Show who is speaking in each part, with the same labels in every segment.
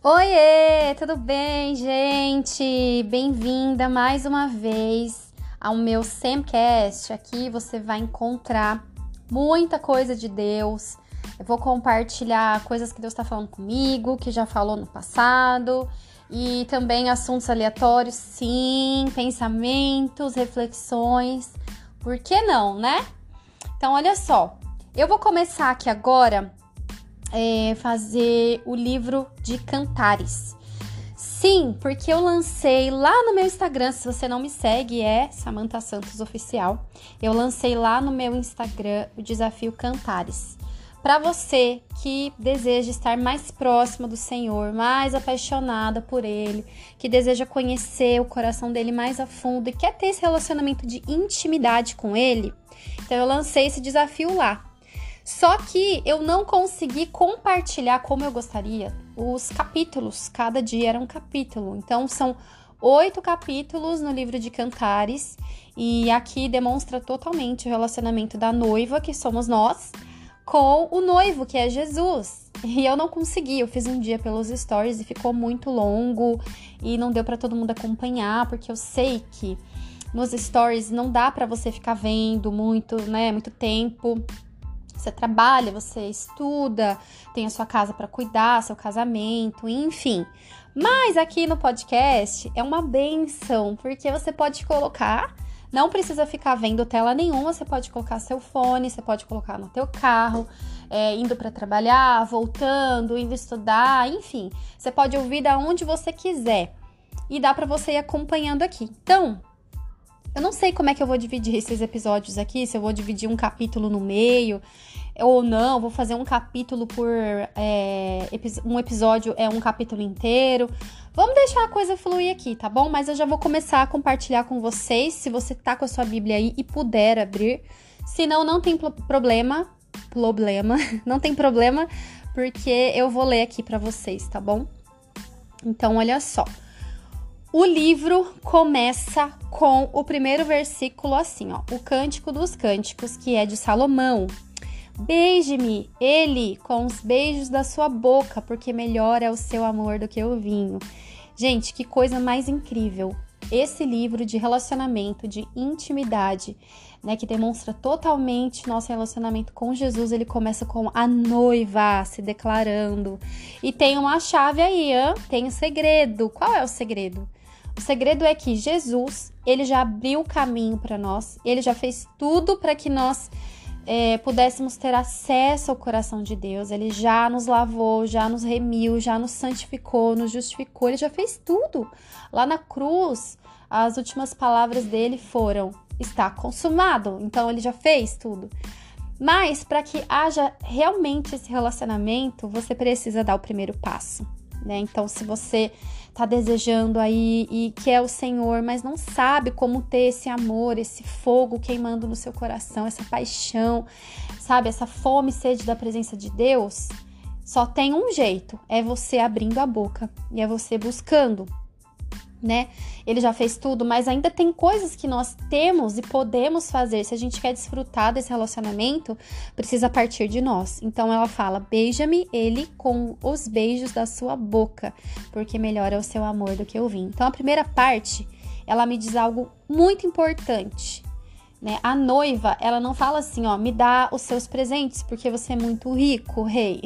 Speaker 1: Oiê, tudo bem, gente? Bem-vinda mais uma vez ao meu Semcast. Aqui você vai encontrar muita coisa de Deus. Eu vou compartilhar coisas que Deus está falando comigo, que já falou no passado, e também assuntos aleatórios, sim, pensamentos, reflexões. Por que não, né? Então, olha só, eu vou começar aqui agora é, fazer o livro de cantares. Sim, porque eu lancei lá no meu Instagram, se você não me segue, é Samantha Santos Oficial. Eu lancei lá no meu Instagram o desafio Cantares. Para você que deseja estar mais próximo do Senhor, mais apaixonada por Ele, que deseja conhecer o coração dele mais a fundo e quer ter esse relacionamento de intimidade com Ele, então eu lancei esse desafio lá. Só que eu não consegui compartilhar como eu gostaria os capítulos. Cada dia era um capítulo. Então são oito capítulos no livro de Cantares. E aqui demonstra totalmente o relacionamento da noiva, que somos nós, com o noivo, que é Jesus. E eu não consegui, eu fiz um dia pelos stories e ficou muito longo e não deu para todo mundo acompanhar, porque eu sei que nos stories não dá para você ficar vendo muito, né, muito tempo. Você trabalha, você estuda, tem a sua casa para cuidar, seu casamento, enfim. Mas aqui no podcast é uma benção, porque você pode colocar, não precisa ficar vendo tela nenhuma, você pode colocar seu fone, você pode colocar no teu carro, é, indo para trabalhar, voltando, indo estudar, enfim. Você pode ouvir da onde você quiser e dá para você ir acompanhando aqui. Então, eu não sei como é que eu vou dividir esses episódios aqui, se eu vou dividir um capítulo no meio ou não, vou fazer um capítulo por. É, um episódio é um capítulo inteiro. Vamos deixar a coisa fluir aqui, tá bom? Mas eu já vou começar a compartilhar com vocês, se você tá com a sua Bíblia aí e puder abrir. Se não, não tem problema. Problema. Não tem problema, porque eu vou ler aqui para vocês, tá bom? Então, olha só. O livro começa com o primeiro versículo assim, ó, o Cântico dos Cânticos, que é de Salomão. Beije-me, ele, com os beijos da sua boca, porque melhor é o seu amor do que o vinho. Gente, que coisa mais incrível! Esse livro de relacionamento, de intimidade, né, que demonstra totalmente nosso relacionamento com Jesus, ele começa com a noiva se declarando. E tem uma chave aí, hein? tem um segredo. Qual é o segredo? O segredo é que Jesus, ele já abriu o caminho para nós, ele já fez tudo para que nós é, pudéssemos ter acesso ao coração de Deus. Ele já nos lavou, já nos remiu, já nos santificou, nos justificou, ele já fez tudo. Lá na cruz, as últimas palavras dele foram: está consumado. Então ele já fez tudo. Mas para que haja realmente esse relacionamento, você precisa dar o primeiro passo né? Então, se você tá desejando aí e quer o Senhor, mas não sabe como ter esse amor, esse fogo queimando no seu coração, essa paixão, sabe, essa fome e sede da presença de Deus, só tem um jeito, é você abrindo a boca e é você buscando né? Ele já fez tudo, mas ainda tem coisas que nós temos e podemos fazer. Se a gente quer desfrutar desse relacionamento, precisa partir de nós. Então ela fala: beija-me ele com os beijos da sua boca, porque melhor é o seu amor do que o vinho. Então a primeira parte, ela me diz algo muito importante. Né? A noiva, ela não fala assim, ó, me dá os seus presentes porque você é muito rico, rei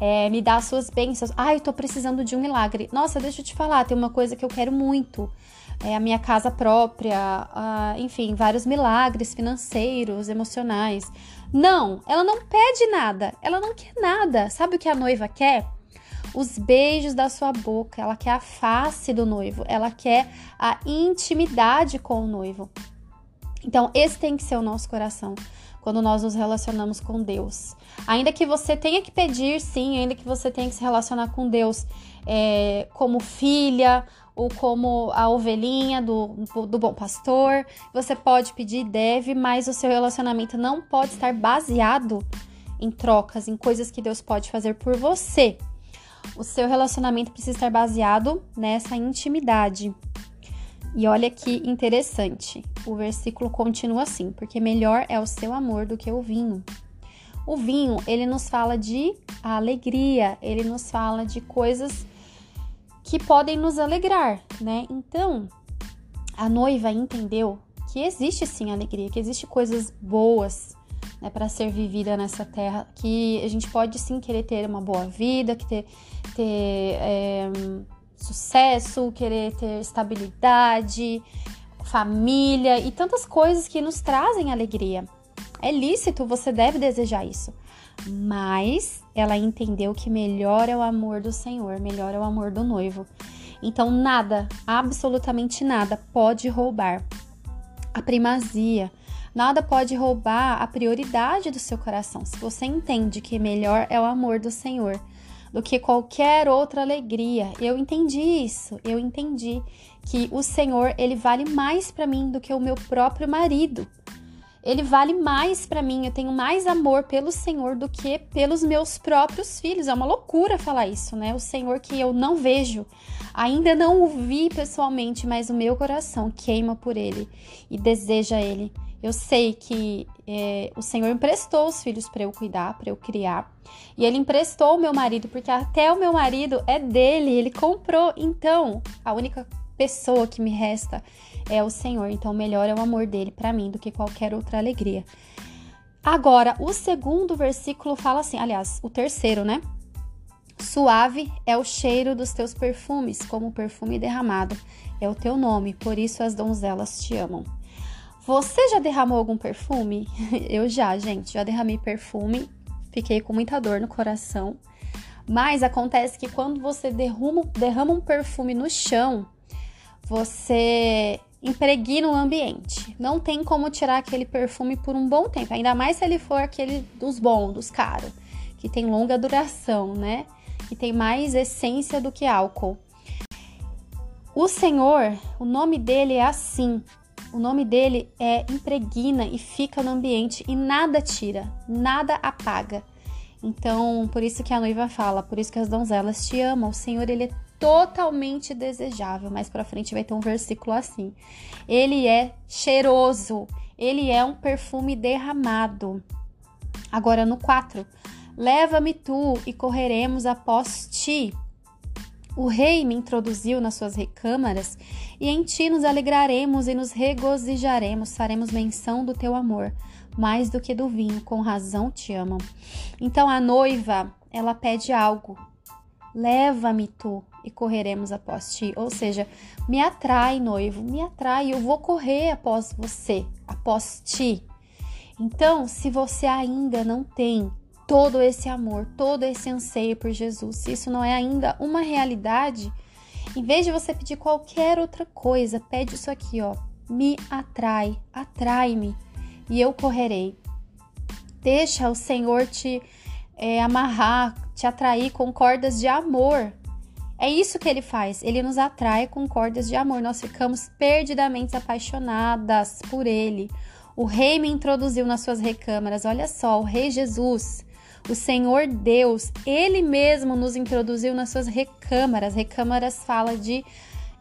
Speaker 1: é, me dá as suas bênçãos. Ai, eu tô precisando de um milagre. Nossa, deixa eu te falar, tem uma coisa que eu quero muito. É a minha casa própria, enfim, vários milagres financeiros, emocionais. Não, ela não pede nada, ela não quer nada. Sabe o que a noiva quer? Os beijos da sua boca, ela quer a face do noivo, ela quer a intimidade com o noivo. Então, esse tem que ser o nosso coração quando nós nos relacionamos com Deus. Ainda que você tenha que pedir, sim, ainda que você tenha que se relacionar com Deus é, como filha ou como a ovelhinha do, do bom pastor, você pode pedir, deve, mas o seu relacionamento não pode estar baseado em trocas, em coisas que Deus pode fazer por você. O seu relacionamento precisa estar baseado nessa intimidade. E olha que interessante, o versículo continua assim: porque melhor é o seu amor do que o vinho. O vinho, ele nos fala de alegria, ele nos fala de coisas que podem nos alegrar, né? Então, a noiva entendeu que existe sim alegria, que existe coisas boas né, para ser vivida nessa terra, que a gente pode sim querer ter uma boa vida, que ter, ter é, sucesso, querer ter estabilidade, família e tantas coisas que nos trazem alegria. É lícito, você deve desejar isso. Mas ela entendeu que melhor é o amor do Senhor, melhor é o amor do noivo. Então, nada, absolutamente nada, pode roubar a primazia, nada pode roubar a prioridade do seu coração. Se você entende que melhor é o amor do Senhor do que qualquer outra alegria, eu entendi isso, eu entendi que o Senhor, ele vale mais para mim do que o meu próprio marido ele vale mais para mim, eu tenho mais amor pelo Senhor do que pelos meus próprios filhos. É uma loucura falar isso, né? O Senhor que eu não vejo, ainda não o vi pessoalmente, mas o meu coração queima por ele e deseja ele. Eu sei que é, o Senhor emprestou os filhos para eu cuidar, para eu criar. E Ele emprestou o meu marido, porque até o meu marido é dele, ele comprou. Então, a única pessoa que me resta é o Senhor. Então, melhor é o amor dele para mim do que qualquer outra alegria. Agora, o segundo versículo fala assim, aliás, o terceiro, né? Suave é o cheiro dos teus perfumes, como perfume derramado. É o teu nome, por isso as donzelas te amam. Você já derramou algum perfume? Eu já, gente, já derramei perfume. Fiquei com muita dor no coração. Mas acontece que quando você derruma, derrama um perfume no chão, você impregna o ambiente. Não tem como tirar aquele perfume por um bom tempo, ainda mais se ele for aquele dos bons, dos caros, que tem longa duração, né? Que tem mais essência do que álcool. O Senhor, o nome dele é assim. O nome dele é impregna e fica no ambiente e nada tira, nada apaga. Então, por isso que a noiva fala, por isso que as donzelas te amam. O Senhor, ele é totalmente desejável. Mais para frente vai ter um versículo assim. Ele é cheiroso, ele é um perfume derramado. Agora no 4. Leva-me tu e correremos após ti. O rei me introduziu nas suas recâmaras, e em ti nos alegraremos e nos regozijaremos, faremos menção do teu amor, mais do que do vinho, com razão te amam. Então a noiva, ela pede algo. Leva-me tu e correremos após ti. Ou seja, me atrai, noivo, me atrai, eu vou correr após você, após ti. Então, se você ainda não tem todo esse amor, todo esse anseio por Jesus, se isso não é ainda uma realidade, em vez de você pedir qualquer outra coisa, pede isso aqui, ó. Me atrai, atrai-me e eu correrei. Deixa o Senhor te é, amarrar, te atrair com cordas de amor. É isso que ele faz. Ele nos atrai com cordas de amor. Nós ficamos perdidamente apaixonadas por ele. O rei me introduziu nas suas recâmaras. Olha só, o rei Jesus, o Senhor Deus, ele mesmo nos introduziu nas suas recâmaras. Recâmaras fala de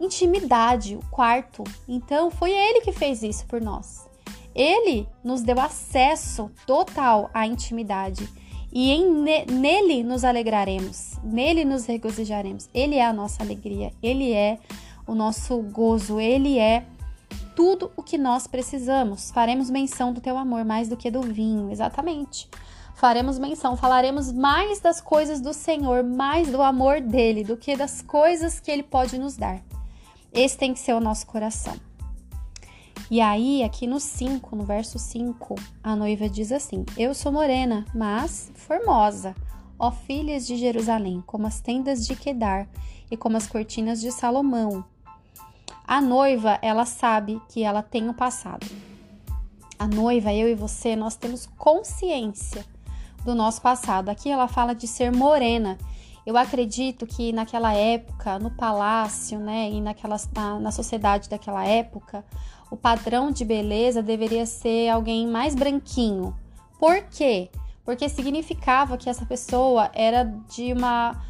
Speaker 1: intimidade, o quarto. Então, foi ele que fez isso por nós. Ele nos deu acesso total à intimidade e em, nele nos alegraremos, nele nos regozijaremos. Ele é a nossa alegria, ele é o nosso gozo, ele é tudo o que nós precisamos. Faremos menção do teu amor mais do que do vinho, exatamente. Faremos menção, falaremos mais das coisas do Senhor, mais do amor dele, do que das coisas que ele pode nos dar. Esse tem que ser o nosso coração. E aí, aqui no 5, no verso 5, a noiva diz assim: Eu sou morena, mas formosa, ó filhas de Jerusalém, como as tendas de Quedar e como as cortinas de Salomão. A noiva, ela sabe que ela tem o passado. A noiva, eu e você, nós temos consciência do nosso passado. Aqui ela fala de ser morena. Eu acredito que naquela época, no palácio, né, e naquela, na, na sociedade daquela época, o padrão de beleza deveria ser alguém mais branquinho. Por quê? Porque significava que essa pessoa era de uma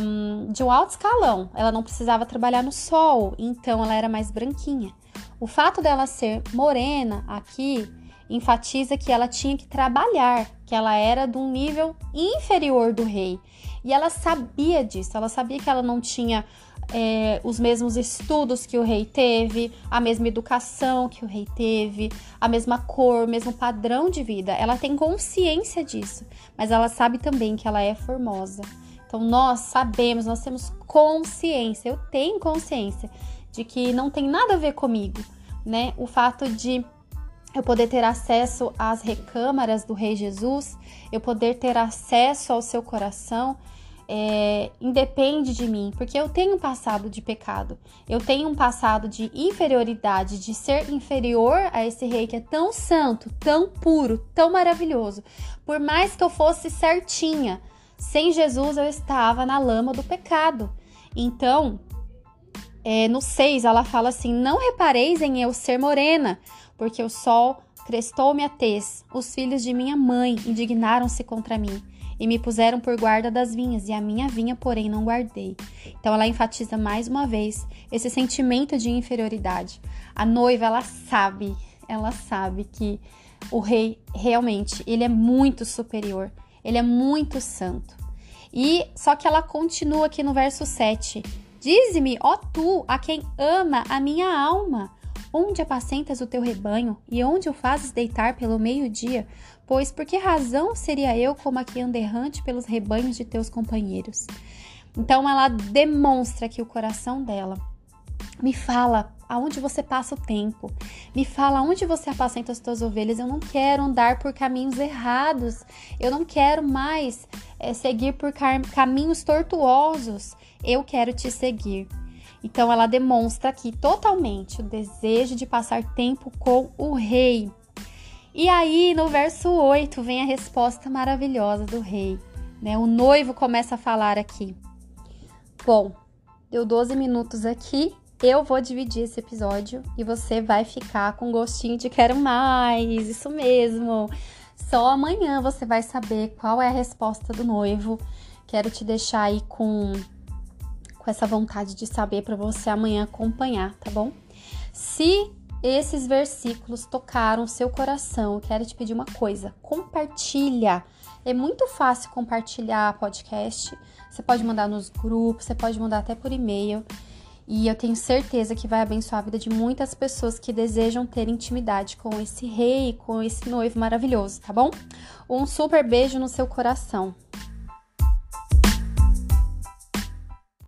Speaker 1: um, de um alto escalão. Ela não precisava trabalhar no sol, então ela era mais branquinha. O fato dela ser morena aqui enfatiza que ela tinha que trabalhar, que ela era de um nível inferior do rei. E ela sabia disso, ela sabia que ela não tinha é, os mesmos estudos que o rei teve, a mesma educação que o rei teve, a mesma cor, o mesmo padrão de vida. Ela tem consciência disso, mas ela sabe também que ela é formosa. Então nós sabemos, nós temos consciência, eu tenho consciência de que não tem nada a ver comigo, né? O fato de eu poder ter acesso às recâmaras do Rei Jesus, eu poder ter acesso ao seu coração, é, independe de mim, porque eu tenho um passado de pecado, eu tenho um passado de inferioridade, de ser inferior a esse rei que é tão santo, tão puro, tão maravilhoso. Por mais que eu fosse certinha, sem Jesus eu estava na lama do pecado. Então, é, no 6, ela fala assim: Não repareis em eu ser morena, porque o sol crestou-me a tez, os filhos de minha mãe indignaram-se contra mim e me puseram por guarda das vinhas, e a minha vinha, porém, não guardei. Então ela enfatiza mais uma vez esse sentimento de inferioridade. A noiva, ela sabe, ela sabe que o rei realmente, ele é muito superior, ele é muito santo. E só que ela continua aqui no verso 7. Dize-me, ó tu, a quem ama a minha alma, onde apacentas o teu rebanho e onde o fazes deitar pelo meio-dia? Pois por que razão seria eu como aqui anderrante pelos rebanhos de teus companheiros? Então ela demonstra que o coração dela me fala aonde você passa o tempo. Me fala onde você apacenta as tuas ovelhas. Eu não quero andar por caminhos errados. Eu não quero mais é, seguir por caminhos tortuosos. Eu quero te seguir. Então ela demonstra aqui totalmente o desejo de passar tempo com o rei. E aí, no verso 8, vem a resposta maravilhosa do rei. Né? O noivo começa a falar aqui. Bom, deu 12 minutos aqui. Eu vou dividir esse episódio e você vai ficar com gostinho de quero mais. Isso mesmo. Só amanhã você vai saber qual é a resposta do noivo. Quero te deixar aí com, com essa vontade de saber para você amanhã acompanhar, tá bom? Se esses versículos tocaram seu coração, quero te pedir uma coisa: compartilha. É muito fácil compartilhar podcast. Você pode mandar nos grupos, você pode mandar até por e-mail. E eu tenho certeza que vai abençoar a vida de muitas pessoas que desejam ter intimidade com esse rei, com esse noivo maravilhoso, tá bom? Um super beijo no seu coração.